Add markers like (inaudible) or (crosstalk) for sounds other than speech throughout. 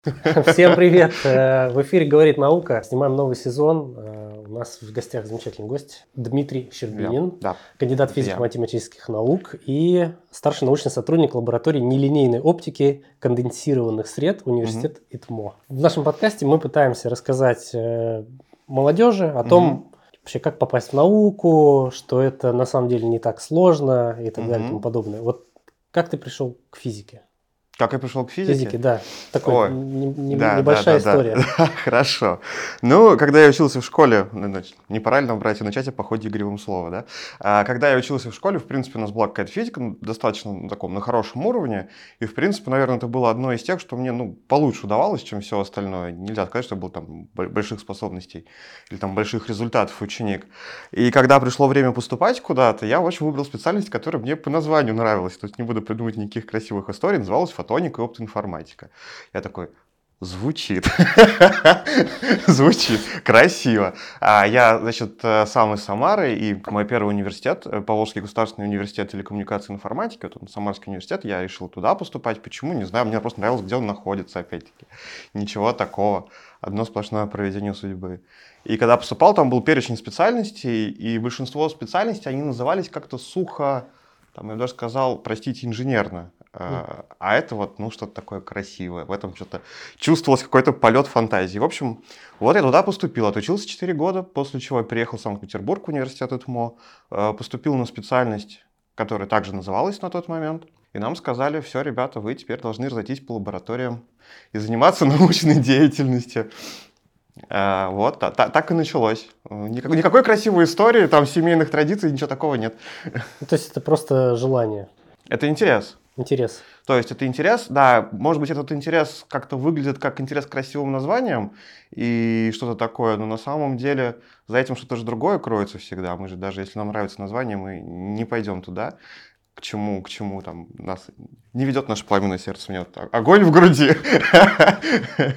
(laughs) Всем привет! Э, в эфире «Говорит наука». Снимаем новый сезон. Э, у нас в гостях замечательный гость Дмитрий Щербинин, да. кандидат физико-математических наук и старший научный сотрудник лаборатории нелинейной оптики конденсированных сред университет угу. ИТМО. В нашем подкасте мы пытаемся рассказать э, молодежи о том, угу. вообще как попасть в науку, что это на самом деле не так сложно и так угу. далее и тому подобное. Вот как ты пришел к физике? Как я пришел к физике? Физике, да. Такой не, не, да, небольшая да, да, история. (laughs) Да, хорошо. Ну, когда я учился в школе, ну, не правильно брать и начать о походе игривым слова, да? А, когда я учился в школе, в принципе, у нас была какая-то физика ну, достаточно на таком, на хорошем уровне, и, в принципе, наверное, это было одно из тех, что мне, ну, получше удавалось, чем все остальное. Нельзя сказать, что был там больших способностей или там больших результатов ученик. И когда пришло время поступать куда-то, я, в общем, выбрал специальность, которая мне по названию нравилась. То есть не буду придумывать никаких красивых историй, называлась фото фотоника и оптоинформатика. Я такой, звучит, (laughs) звучит красиво. А я, значит, э, сам из Самары, и мой первый университет, э, Поволжский государственный университет телекоммуникации и информатики, вот он, Самарский университет, я решил туда поступать. Почему? Не знаю, мне просто нравилось, где он находится, опять-таки. Ничего такого. Одно сплошное проведение судьбы. И когда поступал, там был перечень специальностей, и большинство специальностей, они назывались как-то сухо, там, я даже сказал, простите, инженерно. А, а это вот, ну, что-то такое красивое. В этом что-то чувствовалось какой-то полет фантазии. В общем, вот я туда поступил, отучился 4 года, после чего я приехал в Санкт-Петербург, в университет ИТМО, а, поступил на специальность, которая также называлась на тот момент. И нам сказали, все, ребята, вы теперь должны разойтись по лабораториям и заниматься (laughs) научной деятельностью. А, вот, так и началось. Никакой, никакой красивой истории, там семейных традиций, ничего такого нет. То есть это просто желание? Это интерес. Интерес. То есть это интерес, да, может быть, этот интерес как-то выглядит как интерес к красивым названиям и что-то такое, но на самом деле за этим что-то же другое кроется всегда. Мы же даже если нам нравится название, мы не пойдем туда, к чему, к чему там нас не ведет наше пламенное сердце. У меня вот огонь в груди.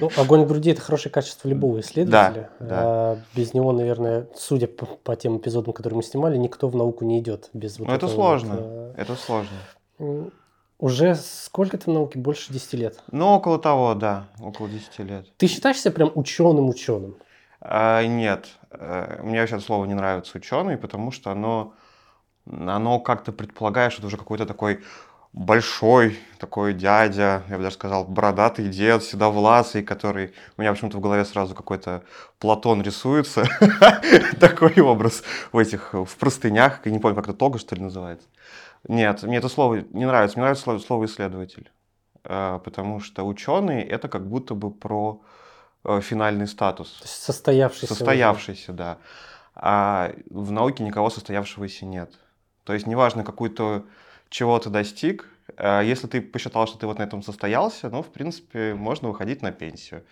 Ну, огонь в груди это хорошее качество любого исследователя. Да, да. А, без него, наверное, судя по, по тем эпизодам, которые мы снимали, никто в науку не идет без вот Но это сложно. Вот, э, это сложно. Уже сколько ты в науке? Больше 10 лет? Ну, около того, да. Около 10 лет. Ты считаешь себя прям ученым-ученым? А, нет. Э, мне вообще это слово не нравится ученый, потому что оно, оно как-то предполагает, что это уже какой-то такой большой такой дядя, я бы даже сказал, бородатый дед, седовласый, который... У меня почему-то в голове сразу какой-то Платон рисуется. (laughs) Такой образ в этих, в простынях. Я не помню, как это тога, что ли, называется. Нет, мне это слово не нравится. Мне нравится слово, слово исследователь. Э, потому что ученый это как будто бы про э, финальный статус. То есть состоявшийся. Состоявшийся, уже. да. А в науке никого состоявшегося нет. То есть неважно, какую-то чего ты достиг, э, если ты посчитал, что ты вот на этом состоялся, ну, в принципе, можно выходить на пенсию.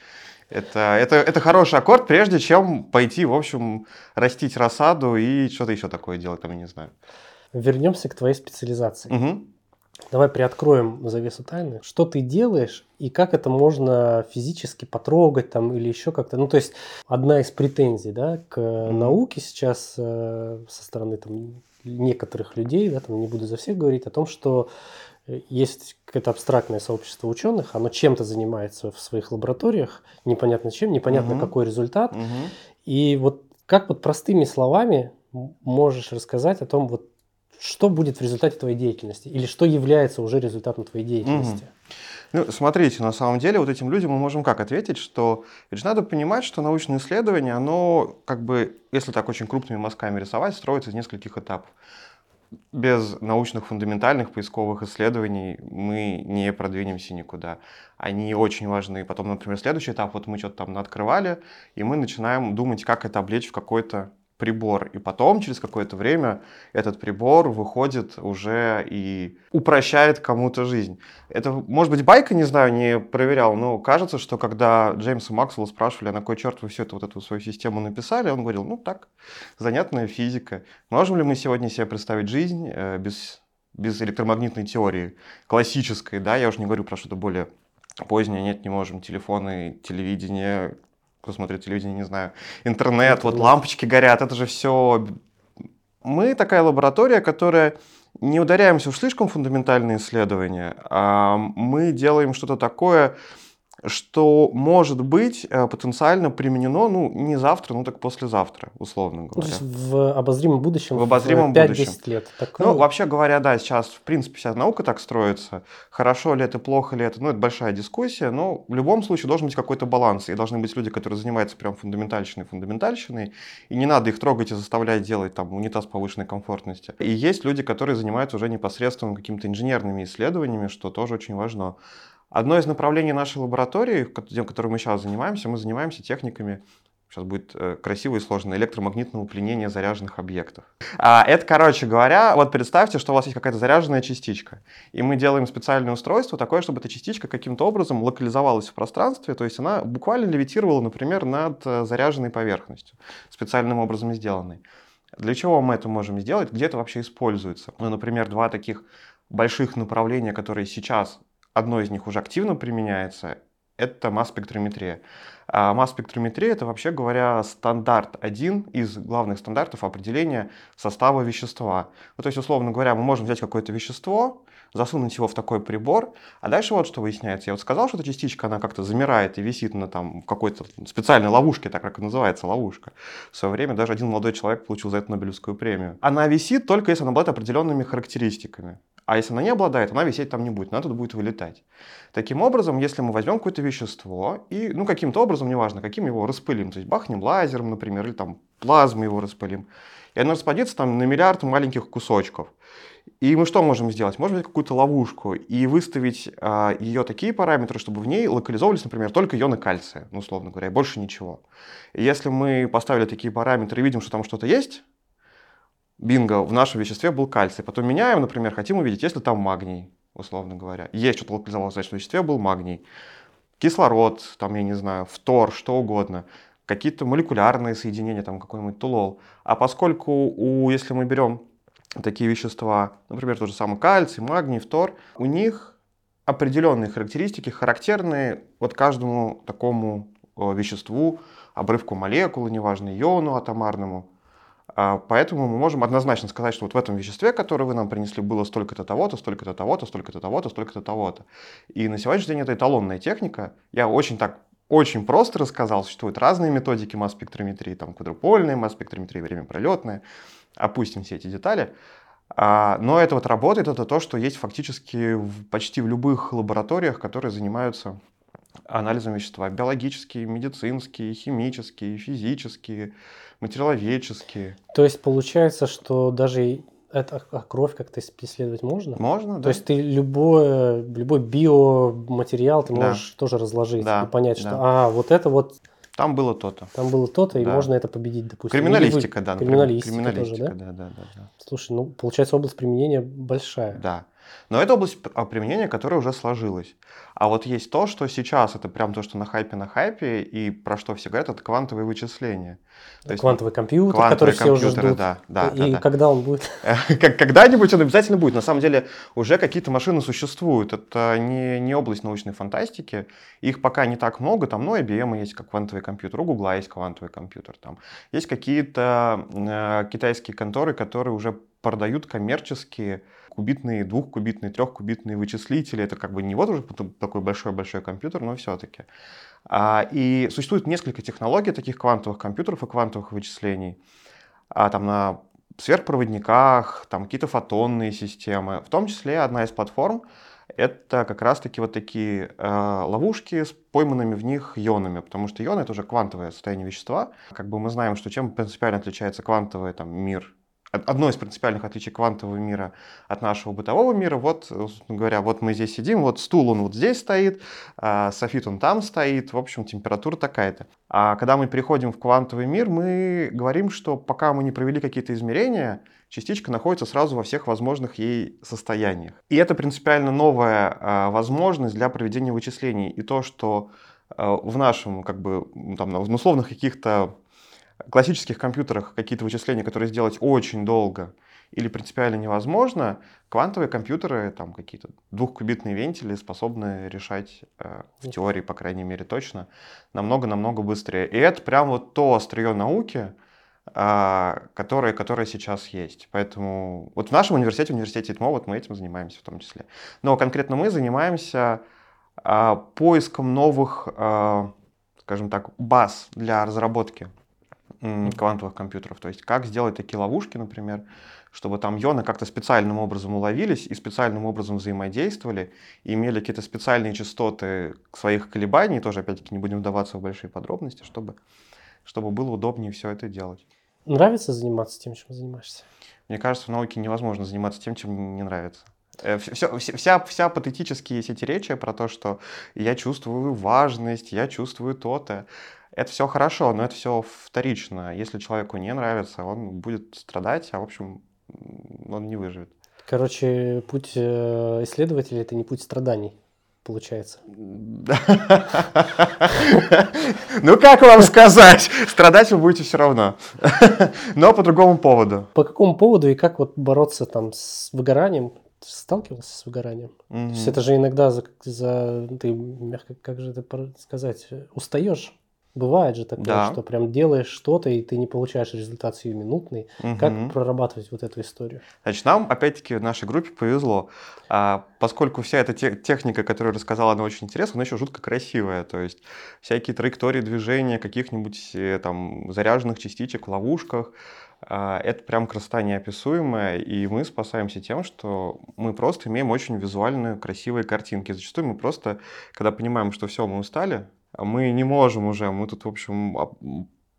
Это, это, это хороший аккорд, прежде чем пойти, в общем, растить рассаду и что-то еще такое делать, там, я не знаю вернемся к твоей специализации. Угу. Давай приоткроем завесу тайны. Что ты делаешь и как это можно физически потрогать там или еще как-то. Ну, то есть одна из претензий да, к mm науке сейчас э, со стороны там, некоторых людей, да, там, не буду за всех говорить, о том, что есть какое-то абстрактное сообщество ученых, оно чем-то занимается в своих лабораториях, непонятно чем, непонятно mm какой результат. mm И вот как вот простыми словами можешь рассказать о том, вот что будет в результате твоей деятельности или что является уже результатом твоей деятельности? Ну, смотрите, на самом деле вот этим людям мы можем как ответить, что ведь же надо понимать, что научное исследование, оно как бы, если так очень крупными мазками рисовать, строится из нескольких этапов. Без научных фундаментальных поисковых исследований мы не продвинемся никуда. Они очень важны. Потом, например, следующий этап, вот мы что-то там открывали, и мы начинаем думать, как это облечь в какой-то прибор, и потом через какое-то время этот прибор выходит уже и упрощает кому-то жизнь. Это, может быть, байка, не знаю, не проверял, но кажется, что когда Джеймса Максвелла спрашивали, а на кой черт вы всю эту вот эту свою систему написали, он говорил, ну так, занятная физика. Можем ли мы сегодня себе представить жизнь э, без, без электромагнитной теории, классической, да, я уже не говорю про что-то более позднее, нет, не можем, телефоны, телевидение, кто смотрит телевидение, не знаю, интернет, интернет, вот лампочки горят, это же все... Мы такая лаборатория, которая не ударяемся уж слишком фундаментальные исследования, а мы делаем что-то такое, что может быть э, потенциально применено, ну, не завтра, ну, так послезавтра, условно говоря. Ну, то есть в обозримом будущем, в обозримом в 5-10 будущем. лет. Такое... Ну, вообще говоря, да, сейчас, в принципе, вся наука так строится. Хорошо ли это, плохо ли это, ну, это большая дискуссия, но в любом случае должен быть какой-то баланс, и должны быть люди, которые занимаются прям фундаментальщиной, фундаментальщиной, и не надо их трогать и заставлять делать там унитаз повышенной комфортности. И есть люди, которые занимаются уже непосредственно какими-то инженерными исследованиями, что тоже очень важно. Одно из направлений нашей лаборатории, тем, которым мы сейчас занимаемся, мы занимаемся техниками Сейчас будет э, красиво и сложно. Электромагнитного пленения заряженных объектов. А, это, короче говоря, вот представьте, что у вас есть какая-то заряженная частичка. И мы делаем специальное устройство такое, чтобы эта частичка каким-то образом локализовалась в пространстве. То есть она буквально левитировала, например, над э, заряженной поверхностью. Специальным образом сделанной. Для чего мы это можем сделать? Где это вообще используется? Ну, например, два таких больших направления, которые сейчас одно из них уже активно применяется, это масс-спектрометрия. А масс-спектрометрия — это, вообще говоря, стандарт, один из главных стандартов определения состава вещества. Ну, то есть, условно говоря, мы можем взять какое-то вещество, засунуть его в такой прибор, а дальше вот что выясняется. Я вот сказал, что эта частичка, она как-то замирает и висит на там какой-то специальной ловушке, так как и называется ловушка. В свое время даже один молодой человек получил за это Нобелевскую премию. Она висит только если она обладает определенными характеристиками. А если она не обладает, она висеть там не будет, она тут будет вылетать. Таким образом, если мы возьмем какое-то вещество и, ну, каким-то образом, неважно, каким его распылим, то есть бахнем лазером, например, или там плазмой его распылим, и оно распадется там на миллиард маленьких кусочков. И мы что можем сделать? Можем взять какую-то ловушку и выставить а, ее такие параметры, чтобы в ней локализовывались, например, только ионы кальция, ну, условно говоря, и больше ничего. И если мы поставили такие параметры и видим, что там что-то есть, бинго, в нашем веществе был кальций. Потом меняем, например, хотим увидеть, если там магний, условно говоря. Есть что-то локализовалось, значит, в веществе был магний. Кислород, там, я не знаю, фтор, что угодно. Какие-то молекулярные соединения, там, какой-нибудь тулол. А поскольку, у, если мы берем такие вещества, например, тот же самый кальций, магний, фтор, у них определенные характеристики, характерные вот каждому такому веществу, обрывку молекулы, неважно, иону атомарному. А, поэтому мы можем однозначно сказать, что вот в этом веществе, которое вы нам принесли, было столько-то того-то, столько-то того-то, столько-то того-то, столько-то того-то. И на сегодняшний день это эталонная техника. Я очень так очень просто рассказал, существуют разные методики масс-спектрометрии, там квадрупольная масс-спектрометрия, время пролетная. Опустим все эти детали. А, но это вот работает, это то, что есть фактически почти в любых лабораториях, которые занимаются анализом вещества. Биологические, медицинские, химические, физические, материаловедческие. То есть получается, что даже это, кровь как-то исследовать можно? Можно, да. То есть ты любой, любой биоматериал ты можешь да. тоже разложить да. и понять, что да. а, вот это вот там было то-то. Там было то-то, и можно это победить, допустим. Криминалистика, вы... да. Криминалистика, Криминалистика тоже, да? Да, да, да, да. Слушай, ну, получается, область применения большая. Да. Но это область а, применения, которая уже сложилась. А вот есть то, что сейчас, это прям то, что на хайпе на хайпе, и про что все говорят, это квантовые вычисления. То квантовый есть, компьютер, квантовый который все уже ждут. Да, да, и да, да. когда он будет? (laughs) Когда-нибудь он обязательно будет. На самом деле уже какие-то машины существуют. Это не, не область научной фантастики. Их пока не так много. Там, ну, IBM есть как квантовый компьютер, у Google есть квантовый компьютер. Там есть какие-то э, китайские конторы, которые уже продают коммерческие кубитные, двухкубитные, трехкубитные вычислители. Это как бы не вот уже такой большой-большой компьютер, но все-таки. А, и существует несколько технологий таких квантовых компьютеров и квантовых вычислений. А, там на сверхпроводниках, там какие-то фотонные системы. В том числе одна из платформ это как раз-таки вот такие э, ловушки с пойманными в них ионами, потому что ионы это уже квантовое состояние вещества. Как бы мы знаем, что чем принципиально отличается квантовый там, мир одно из принципиальных отличий квантового мира от нашего бытового мира. Вот, говоря, вот мы здесь сидим, вот стул он вот здесь стоит, а софит он там стоит, в общем, температура такая-то. А когда мы переходим в квантовый мир, мы говорим, что пока мы не провели какие-то измерения, частичка находится сразу во всех возможных ей состояниях. И это принципиально новая а, возможность для проведения вычислений. И то, что а, в нашем, как бы, там, на условных каких-то классических компьютерах какие-то вычисления, которые сделать очень долго или принципиально невозможно, квантовые компьютеры, там какие-то двухкубитные вентили способны решать, э, в теории, по крайней мере, точно, намного-намного быстрее. И это прям вот то острие науки, э, которое, которое сейчас есть. Поэтому вот в нашем университете, в университете ИТМО, вот мы этим занимаемся в том числе. Но конкретно мы занимаемся а, поиском новых, а, скажем так, баз для разработки квантовых компьютеров. То есть как сделать такие ловушки, например, чтобы там ионы как-то специальным образом уловились и специальным образом взаимодействовали, и имели какие-то специальные частоты своих колебаний, тоже опять-таки не будем вдаваться в большие подробности, чтобы, чтобы было удобнее все это делать. Нравится заниматься тем, чем занимаешься? Мне кажется, в науке невозможно заниматься тем, чем не нравится. Все, вся, вся патетические эти речи про то, что я чувствую важность, я чувствую то-то, это все хорошо, но это все вторично. Если человеку не нравится, он будет страдать, а в общем он не выживет. Короче, путь э, исследователя это не путь страданий, получается. (laughs) Ну как вам сказать? Страдать вы будете все равно. (laughs) Но по другому поводу. По какому поводу и как вот бороться там с выгоранием? Сталкивался с выгоранием? То есть это же иногда за, за ты мягко, как же это сказать, устаешь Бывает же такое, да. что прям делаешь что-то, и ты не получаешь результат сиюминутный. Угу. Как прорабатывать вот эту историю? Значит, нам, опять-таки, в нашей группе повезло. А, поскольку вся эта те- техника, которую рассказала, она очень интересная, она еще жутко красивая. То есть всякие траектории движения каких-нибудь э, там заряженных частичек в ловушках, а, это прям красота неописуемая, и мы спасаемся тем, что мы просто имеем очень визуальные, красивые картинки. Зачастую мы просто, когда понимаем, что все, мы устали, мы не можем уже, мы тут, в общем,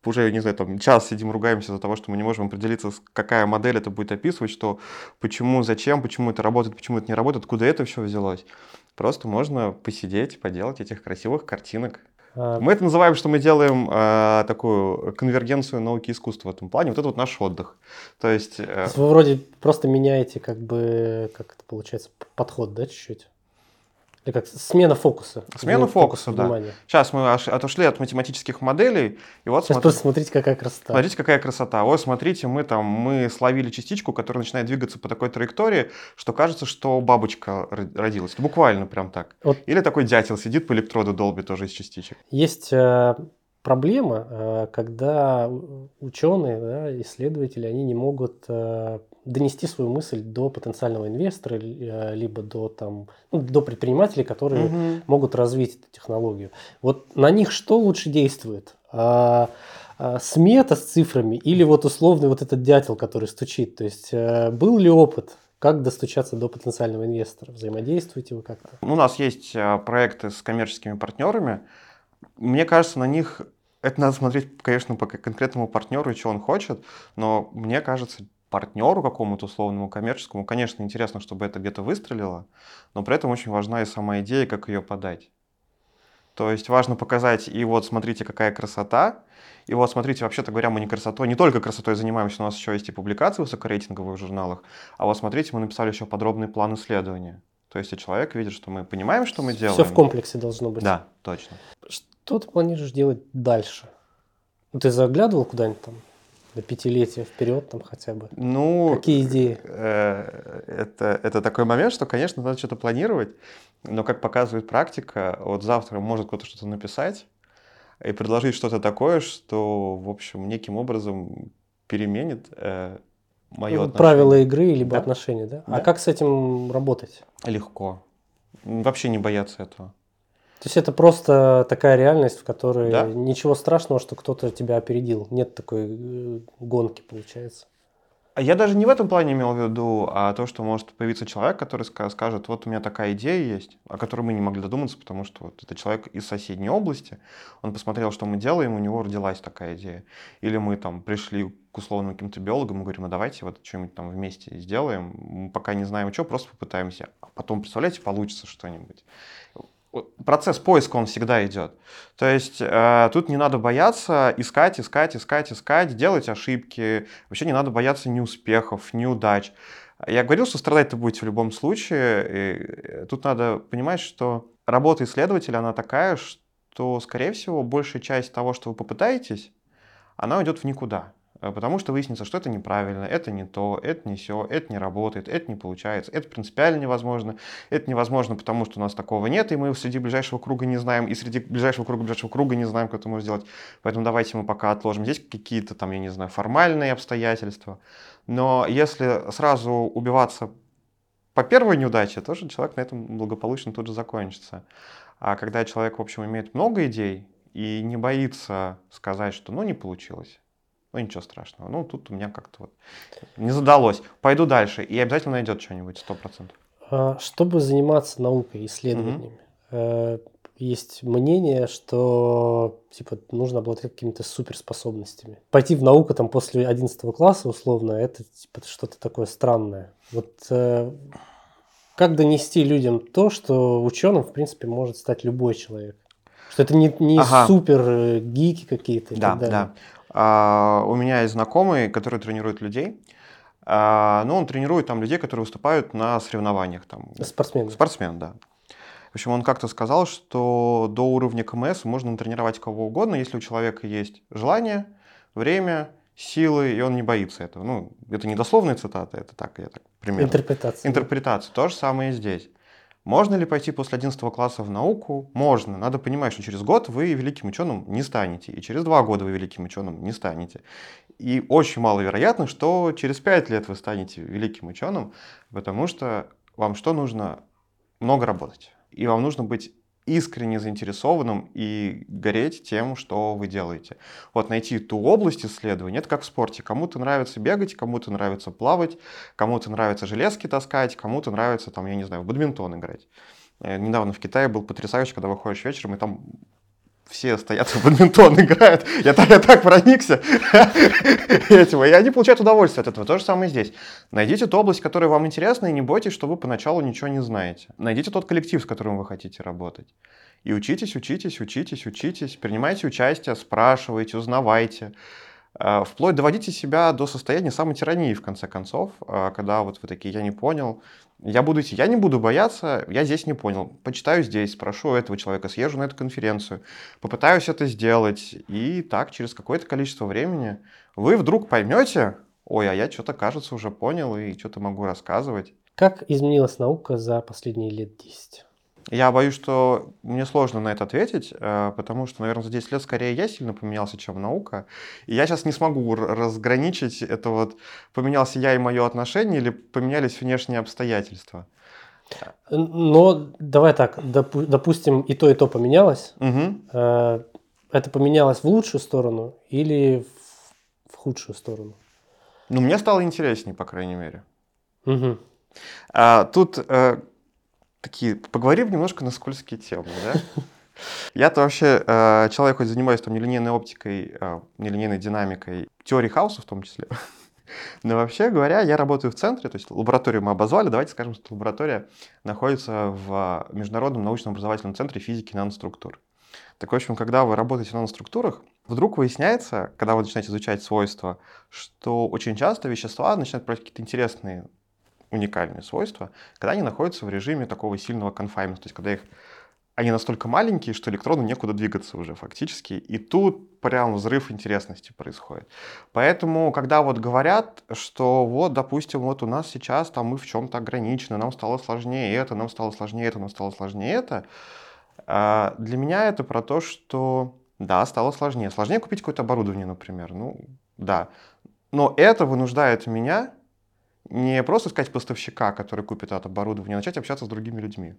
уже, не знаю, там час сидим, ругаемся за того, что мы не можем определиться, какая модель это будет описывать, что почему, зачем, почему это работает, почему это не работает, откуда это все взялось. Просто можно посидеть, поделать этих красивых картинок. А... Мы это называем, что мы делаем э, такую конвергенцию науки и искусства в этом плане. Вот это вот наш отдых. То есть... Э... Вы вроде просто меняете, как бы, как это получается, подход, да, чуть-чуть? Или как смена фокуса. Смена фокуса, да. Внимания. Сейчас мы отошли от математических моделей. И вот Сейчас смотрите, просто смотрите, какая красота. Смотрите, какая красота. Вот смотрите, мы там мы словили частичку, которая начинает двигаться по такой траектории, что кажется, что бабочка родилась. Буквально прям так. Вот. Или такой дятел сидит по электроду долбит тоже из частичек. Есть э, проблема, э, когда ученые, да, исследователи, они не могут э, донести свою мысль до потенциального инвестора, э, либо до, там, ну, до предпринимателей, которые угу. могут развить эту технологию. Вот на них что лучше действует? А, а, смета с цифрами или вот условный вот этот дятел, который стучит? То есть а, был ли опыт как достучаться до потенциального инвестора? Взаимодействуете вы как-то? У нас есть проекты с коммерческими партнерами. Мне кажется, на них это надо смотреть, конечно, по конкретному партнеру и что он хочет, но мне кажется, партнеру какому-то условному коммерческому, конечно, интересно, чтобы это где-то выстрелило, но при этом очень важна и сама идея, как ее подать. То есть важно показать, и вот смотрите, какая красота, и вот смотрите, вообще-то говоря, мы не красотой, не только красотой занимаемся, у нас еще есть и публикации в высокорейтинговых журналах, а вот смотрите, мы написали еще подробный план исследования. То есть и человек видит, что мы понимаем, что мы делаем. Все в комплексе должно быть. Да, точно. Что ты планируешь делать дальше? Ты заглядывал куда-нибудь там? До пятилетия вперед там хотя бы? Ну, Какие идеи? Э, это, это такой момент, что, конечно, надо что-то планировать, но, как показывает практика, вот завтра может кто-то что-то написать и предложить что-то такое, что, в общем, неким образом переменит э, мое ну, отношение. Правила игры либо да? отношения, да? А да? А как с этим работать? Легко. Вообще не бояться этого. То есть это просто такая реальность, в которой да? ничего страшного, что кто-то тебя опередил. Нет такой э, гонки, получается. А я даже не в этом плане имел в виду, а то, что может появиться человек, который скажет, вот у меня такая идея есть, о которой мы не могли додуматься, потому что вот это человек из соседней области, он посмотрел, что мы делаем, у него родилась такая идея. Или мы там пришли к условным каким-то биологам и говорим, ну давайте вот что-нибудь там вместе сделаем, мы пока не знаем что, просто попытаемся. А потом, представляете, получится что-нибудь процесс поиска, он всегда идет. То есть э, тут не надо бояться искать, искать, искать, искать, делать ошибки. Вообще не надо бояться неуспехов, неудач. Я говорил, что страдать вы будете в любом случае. И э, тут надо понимать, что работа исследователя, она такая, что, скорее всего, большая часть того, что вы попытаетесь, она уйдет в никуда. Э, потому что выяснится, что это неправильно, это не то, это не все, это не работает, это не получается, это принципиально невозможно, это невозможно, потому что у нас такого нет, и мы среди ближайшего круга не знаем, и среди ближайшего круга ближайшего круга не знаем, как это можно сделать. Поэтому давайте мы пока отложим. Здесь какие-то там, я не знаю, формальные обстоятельства. Но если сразу убиваться по первой неудаче, тоже человек на этом благополучно тут же закончится. А когда человек, в общем, имеет много идей и не боится сказать, что ну не получилось, ну ничего страшного, ну тут у меня как-то вот не задалось, пойду дальше, и обязательно найдет что-нибудь, сто процентов. А, чтобы заниматься наукой, исследованиями, угу. есть мнение, что типа нужно обладать какими-то суперспособностями. Пойти в науку там после 11 класса условно, это типа что-то такое странное. Вот э, как донести людям то, что ученым, в принципе, может стать любой человек? Что это не, не ага. супер э, гики какие-то. Да, да. А, у меня есть знакомый, который тренирует людей. А, ну, он тренирует там людей, которые выступают на соревнованиях. Там. Спортсмен. Спортсмен, да. В общем, он как-то сказал, что до уровня КМС можно тренировать кого угодно, если у человека есть желание, время, силы, и он не боится этого. Ну, это не дословная цитата, это так, я так примерно. Интерпретация. Интерпретация. То же самое и здесь. Можно ли пойти после 11 класса в науку? Можно. Надо понимать, что через год вы великим ученым не станете, и через два года вы великим ученым не станете. И очень маловероятно, что через пять лет вы станете великим ученым, потому что вам что нужно? Много работать. И вам нужно быть искренне заинтересованным и гореть тем, что вы делаете. Вот найти ту область исследования, это как в спорте. Кому-то нравится бегать, кому-то нравится плавать, кому-то нравится железки таскать, кому-то нравится, там, я не знаю, в бадминтон играть. Э, недавно в Китае был потрясающе, когда выходишь вечером, и там все стоят в бадминтон (laughs) играют. Я так, я так проникся (laughs) этим. И они получают удовольствие от этого. То же самое здесь. Найдите ту область, которая вам интересна, и не бойтесь, что вы поначалу ничего не знаете. Найдите тот коллектив, с которым вы хотите работать. И учитесь, учитесь, учитесь, учитесь. Принимайте участие, спрашивайте, узнавайте. Э, вплоть доводите себя до состояния самой тирании, в конце концов, э, когда вот вы такие, я не понял, я буду идти, я не буду бояться, я здесь не понял. Почитаю здесь, спрошу этого человека, съезжу на эту конференцию, попытаюсь это сделать. И так, через какое-то количество времени вы вдруг поймете, ой, а я что-то, кажется, уже понял и что-то могу рассказывать. Как изменилась наука за последние лет 10? Я боюсь, что мне сложно на это ответить, э, потому что, наверное, за 10 лет скорее я сильно поменялся, чем наука. И я сейчас не смогу разграничить это вот, поменялся я и мое отношение или поменялись внешние обстоятельства. Но давай так, допу- допустим, и то, и то поменялось. Угу. Это поменялось в лучшую сторону или в, в худшую сторону? Ну, мне стало интереснее, по крайней мере. Угу. А, тут э, такие, поговорим немножко на скользкие темы, да? (laughs) Я-то вообще э, человек, хоть занимаюсь там нелинейной оптикой, э, нелинейной динамикой, теорией хаоса в том числе. (laughs) Но вообще говоря, я работаю в центре, то есть лабораторию мы обозвали, давайте скажем, что лаборатория находится в Международном научном образовательном центре физики наноструктур. Так, в общем, когда вы работаете в наноструктурах, вдруг выясняется, когда вы начинаете изучать свойства, что очень часто вещества начинают брать какие-то интересные уникальные свойства, когда они находятся в режиме такого сильного конфаймента, то есть когда их они настолько маленькие, что электрону некуда двигаться уже фактически. И тут прям взрыв интересности происходит. Поэтому, когда вот говорят, что вот, допустим, вот у нас сейчас там мы в чем-то ограничены, нам стало сложнее это, нам стало сложнее это, нам стало сложнее это, а, для меня это про то, что да, стало сложнее. Сложнее купить какое-то оборудование, например. Ну, да. Но это вынуждает меня не просто искать поставщика, который купит это оборудование, а начать общаться с другими людьми,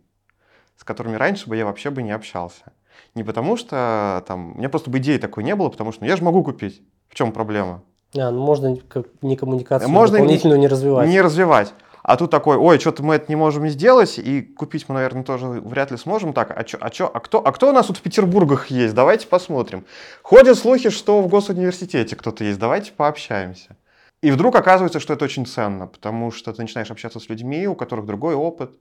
с которыми раньше бы я вообще бы не общался. Не потому что там, у меня просто бы идеи такой не было, потому что ну, я же могу купить. В чем проблема? А, ну можно не коммуникацию можно дополнительную не развивать. Не развивать. А тут такой, ой, что-то мы это не можем сделать, и купить мы, наверное, тоже вряд ли сможем. Так, а, чё, а, чё, а, кто, а кто у нас тут в Петербургах есть? Давайте посмотрим. Ходят слухи, что в госуниверситете кто-то есть. Давайте пообщаемся. И вдруг оказывается, что это очень ценно, потому что ты начинаешь общаться с людьми, у которых другой опыт,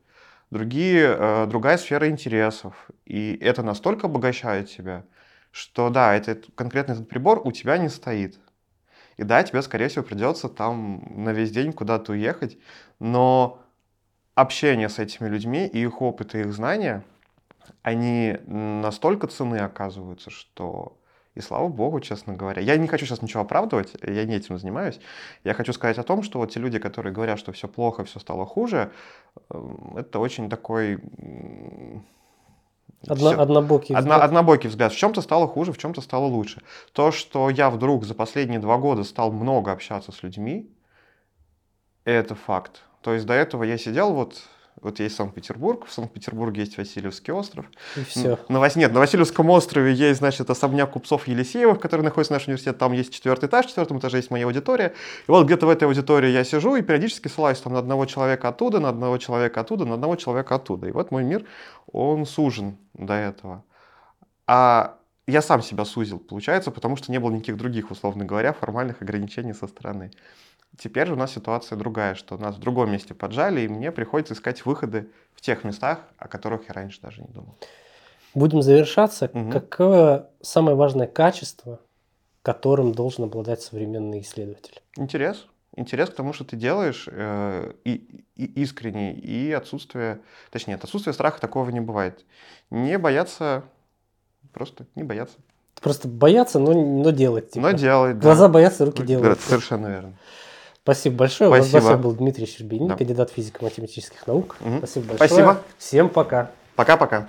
другие, э, другая сфера интересов. И это настолько обогащает тебя, что да, этот, конкретно этот прибор у тебя не стоит. И да, тебе, скорее всего, придется там на весь день куда-то уехать, но общение с этими людьми и их опыт, и их знания, они настолько цены оказываются, что и слава богу, честно говоря. Я не хочу сейчас ничего оправдывать, я не этим занимаюсь. Я хочу сказать о том, что вот те люди, которые говорят, что все плохо, все стало хуже, эм, это очень такой... Одно, все. Однобокий взгляд. Одно, однобокий взгляд. В чем-то стало хуже, в чем-то стало лучше. То, что я вдруг за последние два года стал много общаться с людьми, это факт. То есть до этого я сидел вот Вот есть Санкт-Петербург, в Санкт-Петербурге есть Васильевский остров. И все. На, Вас- нет, на Васильевском острове есть, значит, особняк купцов Елисеевых, который находится наш университет. Там есть четвертый этаж, в четвертом этаже есть моя аудитория. И вот где-то в этой аудитории я сижу и периодически ссылаюсь там на одного человека оттуда, на одного человека оттуда, на одного человека оттуда. И вот мой мир, он сужен до этого. А я сам себя сузил, получается, потому что не было никаких других, условно говоря, формальных ограничений со стороны. Теперь же у нас ситуация другая, что нас в другом месте поджали, и мне приходится искать выходы в тех местах, о которых я раньше даже не думал. Будем завершаться. Мгм. Какое самое важное качество, которым должен обладать современный исследователь? Интерес. Интерес к тому, что ты делаешь, э, и, и искренний, и отсутствие, точнее, нет, отсутствие страха такого не бывает. Не бояться, просто не бояться. Просто бояться, но, но делать. типа. Но делать, да. Глаза боятся, руки Да, делают. совершенно верно. Спасибо большое. У вас Спасибо. был Дмитрий Щербинин, Да. кандидат физико-математических наук. Мгм. Спасибо большое. Спасибо. Всем пока. Пока-пока.